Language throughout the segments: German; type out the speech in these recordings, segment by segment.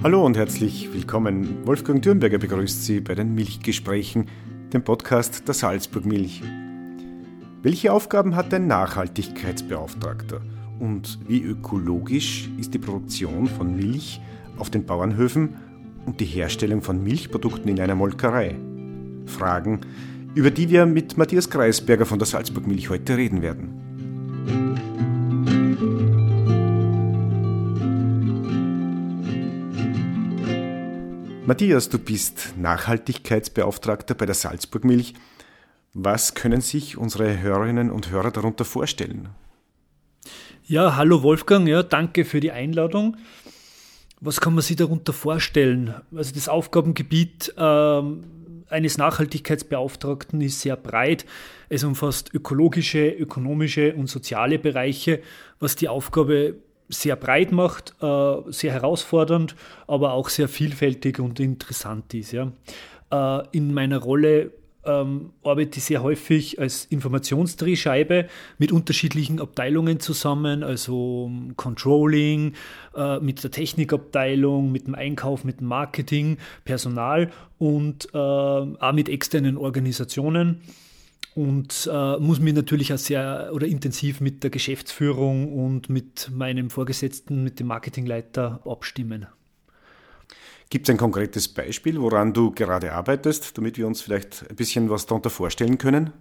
Hallo und herzlich willkommen. Wolfgang Dürnberger begrüßt Sie bei den Milchgesprächen, dem Podcast der Salzburg Milch. Welche Aufgaben hat ein Nachhaltigkeitsbeauftragter und wie ökologisch ist die Produktion von Milch auf den Bauernhöfen und die Herstellung von Milchprodukten in einer Molkerei? Fragen, über die wir mit Matthias Kreisberger von der Salzburg Milch heute reden werden. Matthias, du bist Nachhaltigkeitsbeauftragter bei der Salzburg Milch. Was können sich unsere Hörerinnen und Hörer darunter vorstellen? Ja, hallo Wolfgang, ja, danke für die Einladung. Was kann man sich darunter vorstellen? Also das Aufgabengebiet ähm, eines Nachhaltigkeitsbeauftragten ist sehr breit. Es umfasst ökologische, ökonomische und soziale Bereiche, was die Aufgabe sehr breit macht, äh, sehr herausfordernd, aber auch sehr vielfältig und interessant ist. Äh, in meiner Rolle ähm, arbeite ich sehr häufig als Informationsdrehscheibe mit unterschiedlichen Abteilungen zusammen, also Controlling, äh, mit der Technikabteilung, mit dem Einkauf, mit dem Marketing, Personal und auch mit externen Organisationen und äh, muss mich natürlich auch sehr oder intensiv mit der Geschäftsführung und mit meinem Vorgesetzten, mit dem Marketingleiter abstimmen. Gibt es ein konkretes Beispiel, woran du gerade arbeitest, damit wir uns vielleicht ein bisschen was darunter vorstellen können?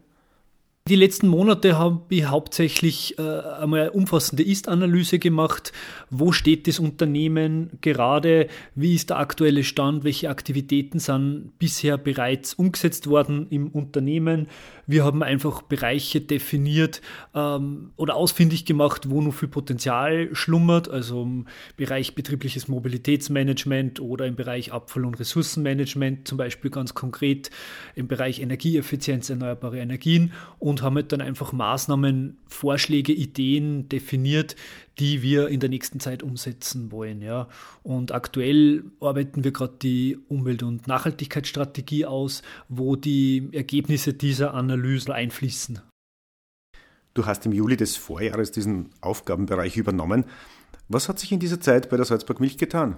Die letzten Monate habe ich hauptsächlich äh, einmal eine umfassende Ist-Analyse gemacht. Wo steht das Unternehmen gerade? Wie ist der aktuelle Stand? Welche Aktivitäten sind bisher bereits umgesetzt worden im Unternehmen? Wir haben einfach Bereiche definiert ähm, oder ausfindig gemacht, wo noch viel Potenzial schlummert, also im Bereich betriebliches Mobilitätsmanagement oder im Bereich Abfall- und Ressourcenmanagement, zum Beispiel ganz konkret im Bereich Energieeffizienz, erneuerbare Energien und haben halt dann einfach Maßnahmen, Vorschläge, Ideen definiert, die wir in der nächsten Zeit umsetzen wollen. Ja. Und aktuell arbeiten wir gerade die Umwelt- und Nachhaltigkeitsstrategie aus, wo die Ergebnisse dieser Analysen einfließen. Du hast im Juli des Vorjahres diesen Aufgabenbereich übernommen. Was hat sich in dieser Zeit bei der Salzburg Milch getan?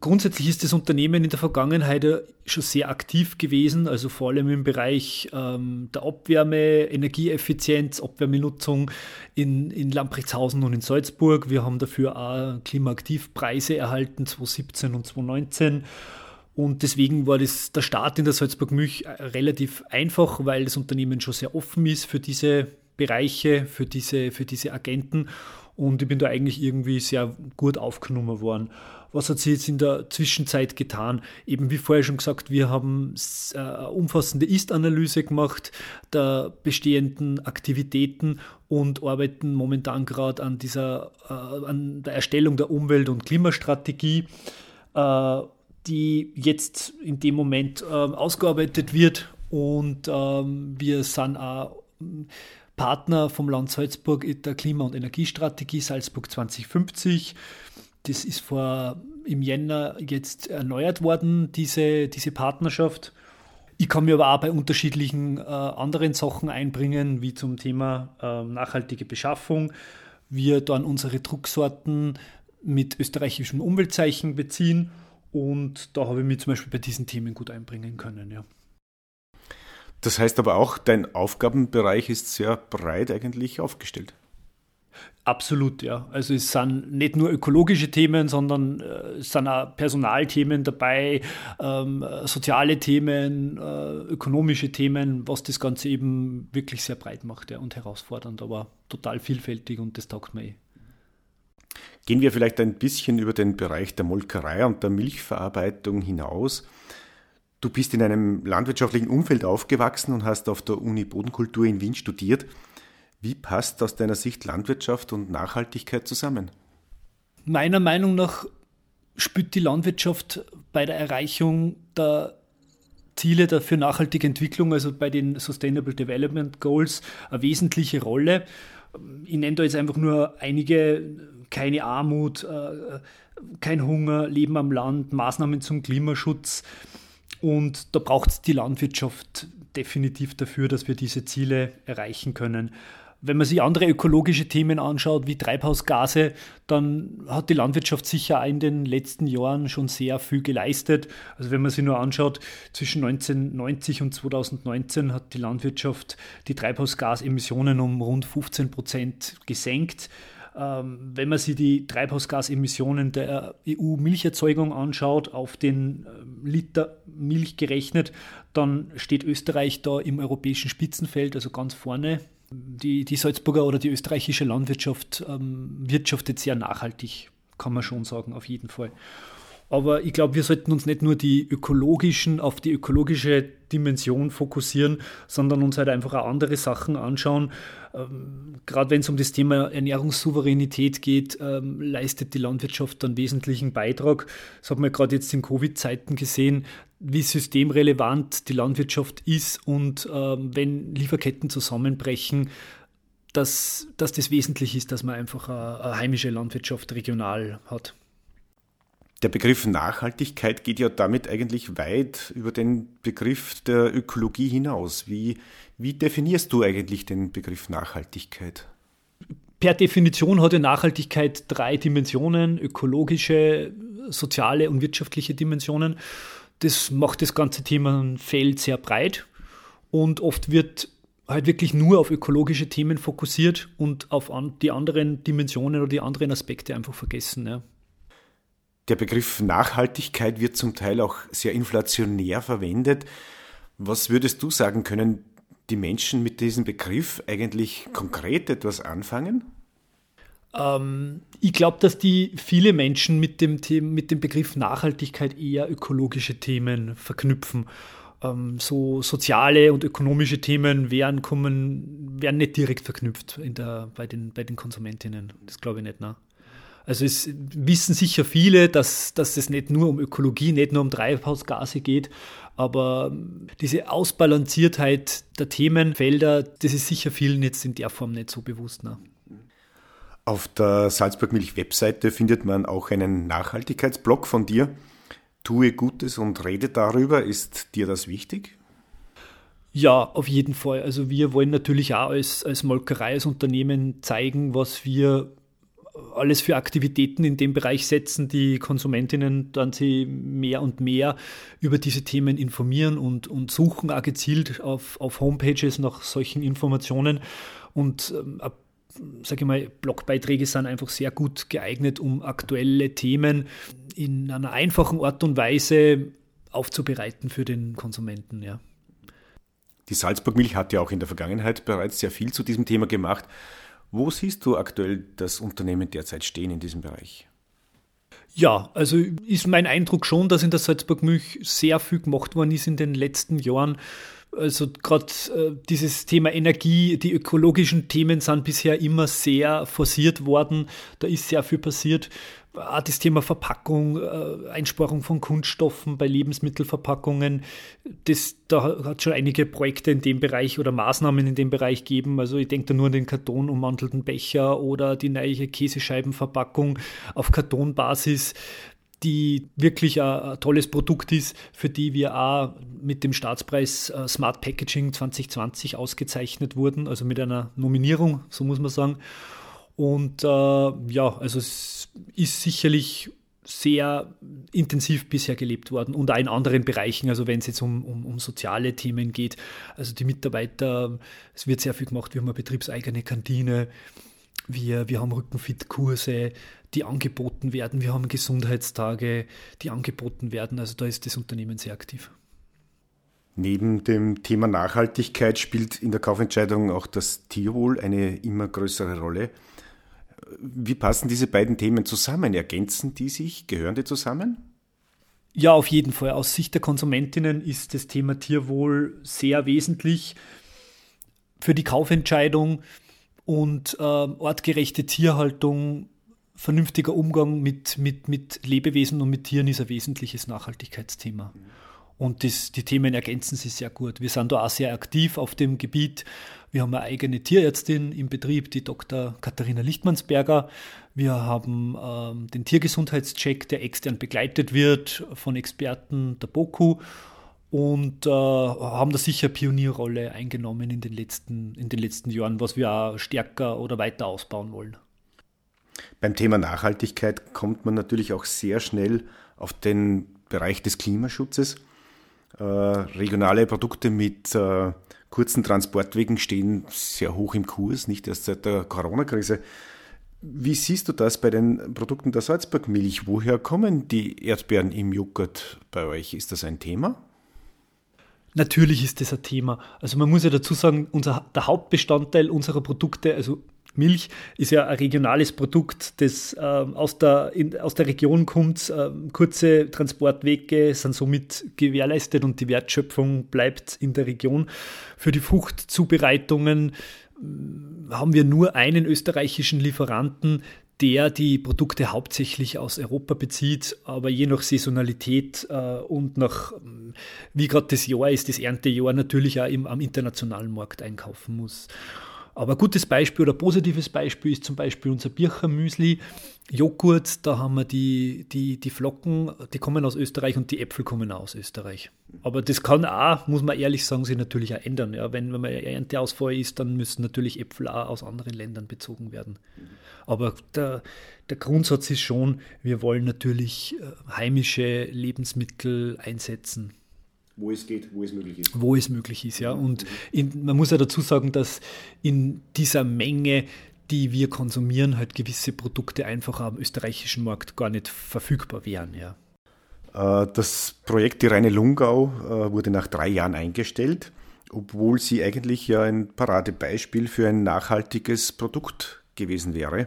Grundsätzlich ist das Unternehmen in der Vergangenheit schon sehr aktiv gewesen, also vor allem im Bereich ähm, der Abwärme, Energieeffizienz, Abwärmenutzung in, in Lamprechtshausen und in Salzburg. Wir haben dafür auch Klimaaktivpreise erhalten, 2017 und 2019. Und deswegen war das der Start in der Salzburg Milch relativ einfach, weil das Unternehmen schon sehr offen ist für diese Bereiche, für diese, für diese Agenten. Und ich bin da eigentlich irgendwie sehr gut aufgenommen worden. Was hat sich jetzt in der Zwischenzeit getan? Eben wie vorher schon gesagt, wir haben eine äh, umfassende Ist-Analyse gemacht der bestehenden Aktivitäten und arbeiten momentan gerade an dieser, äh, an der Erstellung der Umwelt- und Klimastrategie, äh, die jetzt in dem Moment ausgearbeitet wird und ähm, wir sind auch Partner vom Land Salzburg der Klima- und Energiestrategie Salzburg 2050. Das ist vor im Jänner jetzt erneuert worden, diese, diese Partnerschaft. Ich kann mir aber auch bei unterschiedlichen äh, anderen Sachen einbringen, wie zum Thema äh, nachhaltige Beschaffung. Wir dann unsere Drucksorten mit österreichischem Umweltzeichen beziehen und da habe ich mich zum Beispiel bei diesen Themen gut einbringen können. Ja. Das heißt aber auch, dein Aufgabenbereich ist sehr breit eigentlich aufgestellt. Absolut, ja. Also es sind nicht nur ökologische Themen, sondern äh, es sind auch Personalthemen dabei, ähm, soziale Themen, äh, ökonomische Themen, was das Ganze eben wirklich sehr breit macht ja, und herausfordernd, aber total vielfältig und das taugt mir eh. Gehen wir vielleicht ein bisschen über den Bereich der Molkerei und der Milchverarbeitung hinaus. Du bist in einem landwirtschaftlichen Umfeld aufgewachsen und hast auf der Uni Bodenkultur in Wien studiert. Wie passt aus deiner Sicht Landwirtschaft und Nachhaltigkeit zusammen? Meiner Meinung nach spielt die Landwirtschaft bei der Erreichung der Ziele für nachhaltige Entwicklung, also bei den Sustainable Development Goals, eine wesentliche Rolle. Ich nenne da jetzt einfach nur einige, keine Armut, äh, kein Hunger, Leben am Land, Maßnahmen zum Klimaschutz. Und da braucht es die Landwirtschaft definitiv dafür, dass wir diese Ziele erreichen können. Wenn man sich andere ökologische Themen anschaut, wie Treibhausgase, dann hat die Landwirtschaft sicher in den letzten Jahren schon sehr viel geleistet. Also wenn man sich nur anschaut, zwischen 1990 und 2019 hat die Landwirtschaft die Treibhausgasemissionen um rund 15 Prozent gesenkt. Ähm, wenn man sich die Treibhausgasemissionen der EU-Milcherzeugung anschaut, auf den ähm, Liter Milch gerechnet, dann steht Österreich da im europäischen Spitzenfeld, also ganz vorne. Die, die Salzburger oder die österreichische Landwirtschaft ähm, wirtschaftet sehr nachhaltig, kann man schon sagen, auf jeden Fall. Aber ich glaube, wir sollten uns nicht nur die ökologischen, auf die ökologische Dimension fokussieren, sondern uns halt einfach auch andere Sachen anschauen. Ähm, Gerade wenn es um das Thema Ernährungssouveränität geht, ähm, leistet die Landwirtschaft einen wesentlichen Beitrag. Das hat man gerade jetzt in Covid-Zeiten gesehen, wie systemrelevant die Landwirtschaft ist und ähm, wenn Lieferketten zusammenbrechen, dass, dass das wesentlich ist, dass man einfach eine, eine heimische Landwirtschaft regional hat. Der Begriff Nachhaltigkeit geht ja damit eigentlich weit über den Begriff der Ökologie hinaus. Wie, wie definierst du eigentlich den Begriff Nachhaltigkeit? Per Definition hat ja Nachhaltigkeit drei Dimensionen, ökologische, soziale und wirtschaftliche Dimensionen. Das macht das ganze Themenfeld sehr breit und oft wird halt wirklich nur auf ökologische Themen fokussiert und auf die anderen Dimensionen oder die anderen Aspekte einfach vergessen. Ja. Der Begriff Nachhaltigkeit wird zum Teil auch sehr inflationär verwendet. Was würdest du sagen, können die Menschen mit diesem Begriff eigentlich konkret etwas anfangen? Ähm, ich glaube, dass die viele Menschen mit dem, mit dem Begriff Nachhaltigkeit eher ökologische Themen verknüpfen. Ähm, so soziale und ökonomische Themen werden, kommen, werden nicht direkt verknüpft in der, bei, den, bei den Konsumentinnen. Das glaube ich nicht. Ne? Also es wissen sicher viele, dass, dass es nicht nur um Ökologie, nicht nur um Treibhausgase geht, aber diese Ausbalanciertheit der Themenfelder, das ist sicher vielen jetzt in der Form nicht so bewusst. Ne? Auf der Salzburg Milch Webseite findet man auch einen Nachhaltigkeitsblog von dir. Tue Gutes und rede darüber. Ist dir das wichtig? Ja, auf jeden Fall. Also wir wollen natürlich auch als, als Molkerei, als Unternehmen zeigen, was wir alles für Aktivitäten in dem Bereich setzen, die Konsumentinnen dann sie mehr und mehr über diese Themen informieren und, und suchen auch gezielt auf, auf Homepages nach solchen Informationen. Und ähm, sage ich mal, Blogbeiträge sind einfach sehr gut geeignet, um aktuelle Themen in einer einfachen Art und Weise aufzubereiten für den Konsumenten. Ja. Die Salzburg Milch hat ja auch in der Vergangenheit bereits sehr viel zu diesem Thema gemacht. Wo siehst du aktuell das Unternehmen derzeit stehen in diesem Bereich? Ja, also ist mein Eindruck schon, dass in der Salzburg Milch sehr viel gemacht worden ist in den letzten Jahren. Also gerade äh, dieses Thema Energie, die ökologischen Themen sind bisher immer sehr forciert worden. Da ist sehr viel passiert. Auch das Thema Verpackung, äh, Einsparung von Kunststoffen bei Lebensmittelverpackungen, das, da hat schon einige Projekte in dem Bereich oder Maßnahmen in dem Bereich gegeben. Also ich denke da nur an den kartonummantelten Becher oder die neue Käsescheibenverpackung auf Kartonbasis die wirklich ein, ein, tolles Produkt ist, für die wir auch mit dem Staatspreis äh, Smart Packaging 2020 ausgezeichnet wurden, also mit einer Nominierung, so muss man sagen. Und äh, ja, also es ist sicherlich sehr intensiv bisher gelebt worden und auch in anderen Bereichen, also wenn es jetzt um, um, um soziale Themen geht. Also die Mitarbeiter, es wird sehr viel gemacht, wir haben eine betriebseigene Kantine, wir, wir haben Rückenfit-Kurse, die angeboten werden, wir haben Gesundheitstage, die angeboten werden. Also da ist das Unternehmen sehr aktiv. Neben dem Thema Nachhaltigkeit spielt in der Kaufentscheidung auch das Tierwohl eine immer größere Rolle. Wie passen diese beiden Themen zusammen? Ergänzen die sich? Gehören die zusammen? Ja, auf jeden Fall. Aus Sicht der Konsumentinnen ist das Thema Tierwohl sehr wesentlich für die Kaufentscheidung und äh, artgerechte Tierhaltung, vernünftiger Umgang mit, mit, mit Lebewesen und mit Tieren ist ein wesentliches Nachhaltigkeitsthema. Und das, die Themen ergänzen sich sehr gut. Wir sind da auch sehr aktiv auf dem Gebiet. Wir haben eine eigene Tierärztin im Betrieb, die Dr. Katharina Lichtmannsberger. Wir haben ähm, den Tiergesundheitscheck, der extern begleitet wird von Experten der BOKU. und äh, haben da sicher Pionierrolle eingenommen in den, letzten, in den letzten Jahren, was wir auch stärker oder weiter ausbauen wollen. Beim Thema Nachhaltigkeit kommt man natürlich auch sehr schnell auf den Bereich des Klimaschutzes. Äh, regionale Produkte mit äh, kurzen Transportwegen stehen sehr hoch im Kurs, nicht erst seit der Corona-Krise. Wie siehst du das bei den Produkten der Salzburgmilch? Woher kommen die Erdbeeren im Joghurt bei euch? Ist das ein Thema? Natürlich ist das ein Thema. Also man muss ja dazu sagen, unser, der Hauptbestandteil unserer Produkte, also Milch ist ja ein regionales Produkt, das äh, aus, der, in, aus der Region kommt. Äh, kurze Transportwege sind somit gewährleistet und die Wertschöpfung bleibt in der Region. Für die Fruchtzubereitungen äh, haben wir nur einen österreichischen Lieferanten, der die Produkte hauptsächlich aus Europa bezieht, aber je nach Saisonalität äh, und nach, wie gerade das Jahr ist, das Erntejahr, natürlich auch im, am internationalen Markt einkaufen muss. Aber ein gutes Beispiel oder positives Beispiel ist zum Beispiel unser Birchermüsli. Joghurt, da haben wir die, die, die Flocken, die kommen aus Österreich und die Äpfel kommen aus Österreich. Aber das kann auch, muss man ehrlich sagen, sich natürlich auch ändern. Ja, wenn, wenn man Ernteausfall ist, dann müssen natürlich Äpfel auch aus anderen Ländern bezogen werden. Aber der, der Grundsatz ist schon, wir wollen natürlich äh, heimische Lebensmittel einsetzen wo es geht, wo es möglich ist. Wo es möglich ist, ja. Und in, man muss ja dazu sagen, dass in dieser Menge, die wir konsumieren, halt gewisse Produkte einfach am österreichischen Markt gar nicht verfügbar wären, ja. Äh, das Projekt Die Reine Lungau äh, wurde nach drei Jahren eingestellt, obwohl sie eigentlich ja ein Paradebeispiel für ein nachhaltiges Produkt gewesen wäre.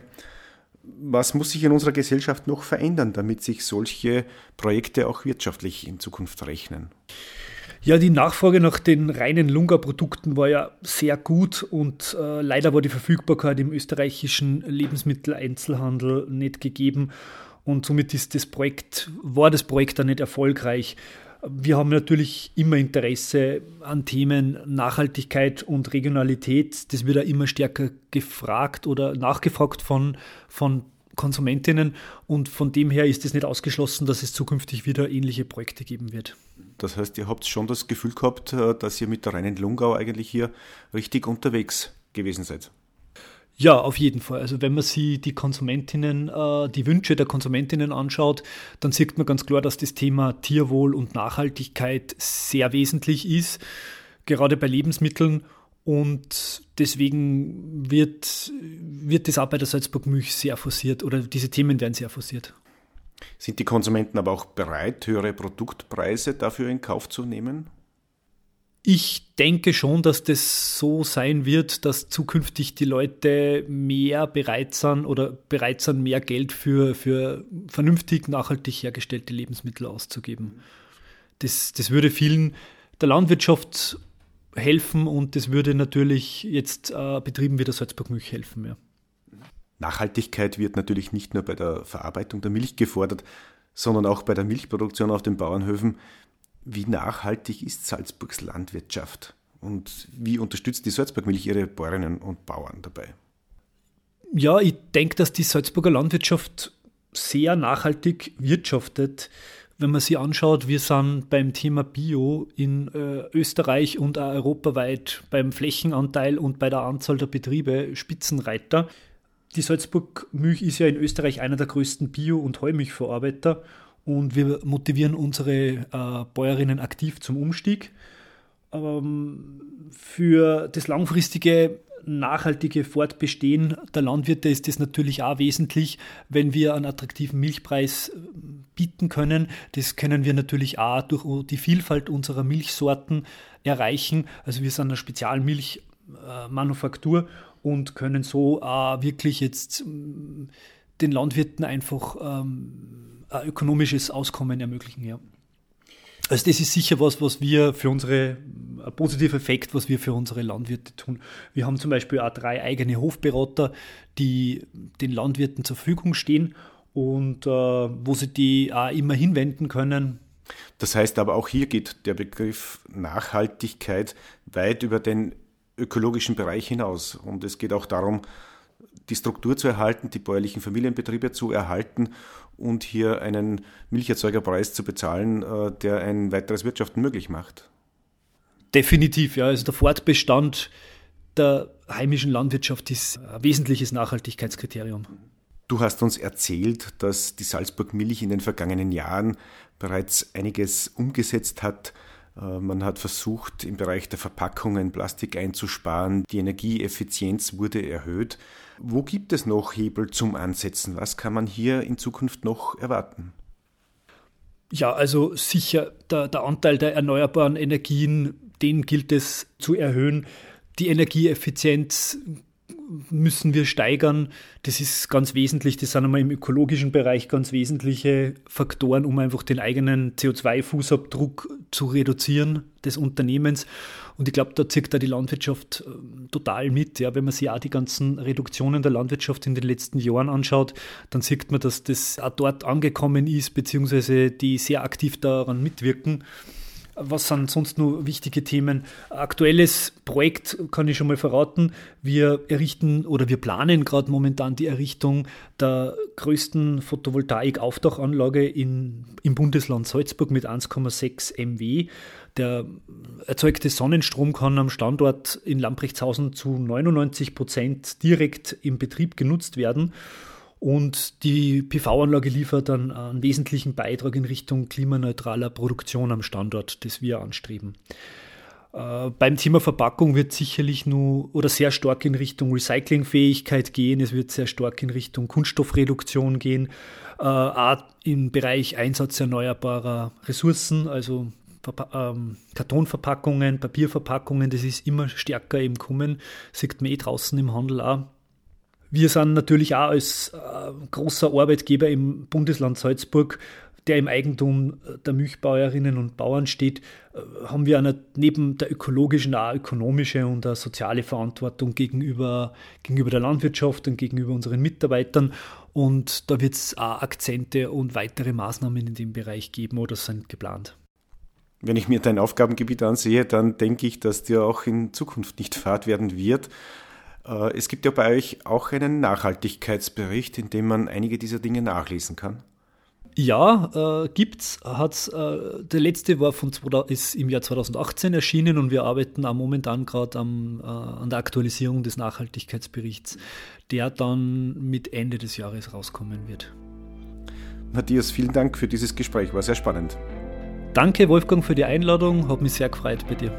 Was muss sich in unserer Gesellschaft noch verändern, damit sich solche Projekte auch wirtschaftlich in Zukunft rechnen? Ja, die Nachfrage nach den reinen Lunga-Produkten war ja sehr gut und äh, leider war die Verfügbarkeit im österreichischen Lebensmitteleinzelhandel nicht gegeben und somit ist das Projekt, war das Projekt dann nicht erfolgreich. Wir haben natürlich immer Interesse an Themen Nachhaltigkeit und Regionalität. Das wird ja immer stärker gefragt oder nachgefragt von, von Konsumentinnen und von dem her ist es nicht ausgeschlossen, dass es zukünftig wieder ähnliche Projekte geben wird. Das heißt, ihr habt schon das Gefühl gehabt, äh, dass ihr mit der reinen Lungau eigentlich hier richtig unterwegs gewesen seid. Ja, auf jeden Fall. Also wenn man sich die Konsumentinnen, äh, die Wünsche der Konsumentinnen anschaut, dann sieht man ganz klar, dass das Thema Tierwohl und Nachhaltigkeit sehr wesentlich ist, gerade bei Lebensmitteln. Und deswegen wird, wird das auch bei der Salzburg Milch sehr forciert oder diese Themen werden sehr forciert. Sind die Konsumenten aber auch bereit, höhere Produktpreise dafür in Kauf zu nehmen? Ich denke schon, dass das so sein wird, dass zukünftig die Leute mehr bereit sind oder bereit sind, mehr Geld für, für vernünftig, nachhaltig hergestellte Lebensmittel auszugeben. Das, das würde vielen der Landwirtschaft helfen und das würde natürlich jetzt äh, Betrieben wie der Salzburg Milch helfen. Ja. Nachhaltigkeit wird natürlich nicht nur bei der Verarbeitung der Milch gefordert, sondern auch bei der Milchproduktion auf den Bauernhöfen. Wie nachhaltig ist Salzburgs Landwirtschaft und wie unterstützt die Salzburg Milch ihre Bäuerinnen und Bauern dabei? Ja, ich denke, dass die Salzburger Landwirtschaft sehr nachhaltig wirtschaftet. Wenn man sich anschaut, wir sind beim Thema Bio in äh, Österreich und auch europaweit beim Flächenanteil und bei der Anzahl der Betriebe Spitzenreiter. Die Salzburg Milch ist ja in Österreich einer der größten Bio- und Heumilchverarbeiter und wir motivieren unsere äh, Bäuerinnen aktiv zum Umstieg. Ähm, für das langfristige nachhaltige Fortbestehen der Landwirte ist es natürlich auch wesentlich, wenn wir einen attraktiven Milchpreis äh, bieten können. Das können wir natürlich auch durch die Vielfalt unserer Milchsorten erreichen. Also wir sind eine Spezialmilchmanufaktur und können so auch wirklich jetzt ähm, den Landwirten einfach ähm, ökonomisches Auskommen ermöglichen. Ja. Also das ist sicher was, was wir für unsere, ein positiver Effekt, was wir für unsere Landwirte tun. Wir haben zum Beispiel auch drei eigene Hofberater, die den Landwirten zur Verfügung stehen und äh, wo sie die auch immer hinwenden können. Das heißt aber auch hier geht der Begriff Nachhaltigkeit weit über den ökologischen Bereich hinaus. Und es geht auch darum, die Struktur zu erhalten, die bäuerlichen Familienbetriebe zu erhalten und hier einen Milcherzeugerpreis zu bezahlen, äh, der ein weiteres Wirtschaften möglich macht. Definitiv, ja. Also der Fortbestand der heimischen Landwirtschaft ist ein wesentliches Nachhaltigkeitskriterium. Du hast uns erzählt, dass die Salzburg Milch in den vergangenen Jahren bereits einiges umgesetzt hat. Äh, man hat versucht, im Bereich der Verpackungen Plastik einzusparen. Die Energieeffizienz wurde erhöht. Wo gibt es noch Hebel zum Ansetzen? Was kann man hier in Zukunft noch erwarten? Ja, also sicher der, der Anteil der erneuerbaren Energien, den gilt es zu erhöhen. Die Energieeffizienz müssen wir steigern. Das ist ganz wesentlich. Das sind einmal im ökologischen Bereich ganz wesentliche Faktoren, um einfach den eigenen CO2-Fußabdruck zu reduzieren des Unternehmens. Und ich glaube, da zieht da die Landwirtschaft äh, total mit. Ja, wenn man sich auch die ganzen Reduktionen der Landwirtschaft in den letzten Jahren anschaut, dann sieht man, dass das auch dort angekommen ist, beziehungsweise die sehr aktiv daran mitwirken. Was sind sonst nur wichtige Themen? Aktuelles Projekt kann ich schon mal verraten. Wir errichten oder wir planen gerade momentan die Errichtung der größten Photovoltaik-Aufdachanlage im Bundesland Salzburg mit 1,6 MW. Der erzeugte Sonnenstrom kann am Standort in Lamprechtshausen zu 99 Prozent direkt im Betrieb genutzt werden. Und die PV-Anlage liefert dann einen wesentlichen Beitrag in Richtung klimaneutraler Produktion am Standort, das wir anstreben. Äh, beim Thema Verpackung wird sicherlich nur oder sehr stark in Richtung Recyclingfähigkeit gehen. Es wird sehr stark in Richtung Kunststoffreduktion gehen. Äh, auch im Bereich Einsatz erneuerbarer Ressourcen, also ähm, Kartonverpackungen, Papierverpackungen, das ist immer stärker im Kommen. Sieht man eh draußen im Handel auch. Wir sind natürlich auch als äh, großer Arbeitgeber im Bundesland Salzburg, der im Eigentum der Milchbäuerinnen und Bauern steht, äh, haben wir eine, neben der ökologischen auch ökonomische und eine soziale Verantwortung gegenüber, gegenüber der Landwirtschaft und gegenüber unseren Mitarbeitern. Und da wird es auch Akzente und weitere Maßnahmen in dem Bereich geben oder sind geplant. Wenn ich mir dein Aufgabengebiet ansehe, dann denke ich, dass dir auch in Zukunft nicht fad werden wird. Äh, es gibt ja bei euch auch einen Nachhaltigkeitsbericht, in dem man einige dieser Dinge nachlesen kann. Ja, äh, gibt's. Hat's, äh, der letzte war von, ist im Jahr 2018 erschienen und wir arbeiten auch momentan gerade äh, an der Aktualisierung des Nachhaltigkeitsberichts, der dann mit Ende des Jahres rauskommen wird. Matthias, vielen Dank für dieses Gespräch, war sehr spannend. Danke, Wolfgang, für die Einladung, hat mich sehr gefreut bei dir.